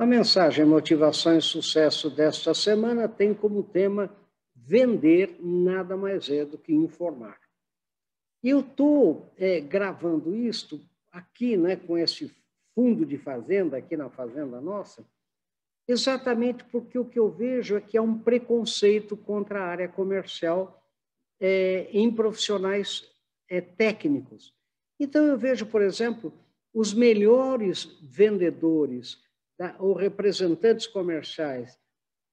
A mensagem Motivação e Sucesso desta semana tem como tema vender nada mais é do que informar. Eu estou é, gravando isto aqui, né, com esse fundo de fazenda, aqui na fazenda nossa, exatamente porque o que eu vejo é que há um preconceito contra a área comercial é, em profissionais é, técnicos. Então, eu vejo, por exemplo, os melhores vendedores da, ou representantes comerciais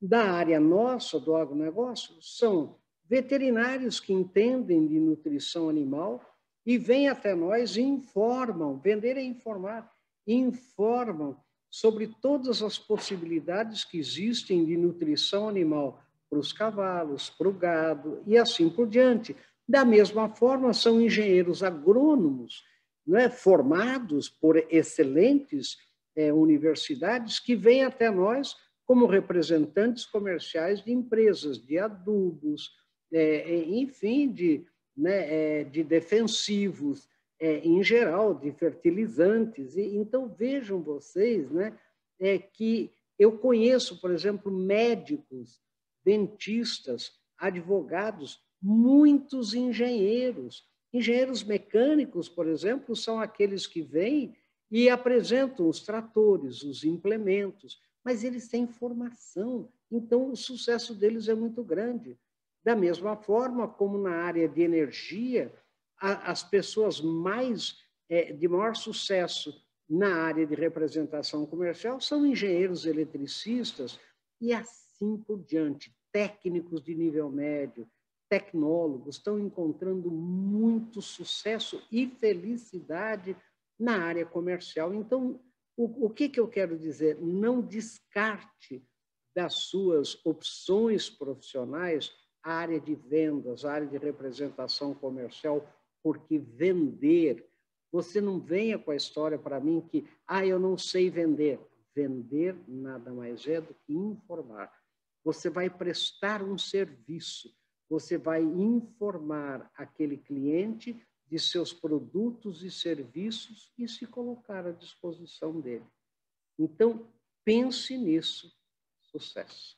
da área nossa, do agronegócio, são veterinários que entendem de nutrição animal e vêm até nós e informam, vender é informar, informam sobre todas as possibilidades que existem de nutrição animal para os cavalos, para o gado e assim por diante. Da mesma forma, são engenheiros agrônomos né, formados por excelentes é, universidades que vêm até nós como representantes comerciais de empresas de adubos, é, enfim, de, né, é, de defensivos, é, em geral, de fertilizantes. E, então, vejam vocês né, é, que eu conheço, por exemplo, médicos, dentistas, advogados, muitos engenheiros. Engenheiros mecânicos, por exemplo, são aqueles que vêm e apresentam os tratores, os implementos, mas eles têm formação, então o sucesso deles é muito grande. Da mesma forma como na área de energia, as pessoas mais é, de maior sucesso na área de representação comercial são engenheiros eletricistas e assim por diante, técnicos de nível médio, tecnólogos estão encontrando muito sucesso e felicidade na área comercial. Então, o, o que, que eu quero dizer? Não descarte das suas opções profissionais a área de vendas, a área de representação comercial, porque vender, você não venha com a história para mim que, ah, eu não sei vender. Vender nada mais é do que informar. Você vai prestar um serviço, você vai informar aquele cliente de seus produtos e serviços e se colocar à disposição dele. Então, pense nisso. Sucesso.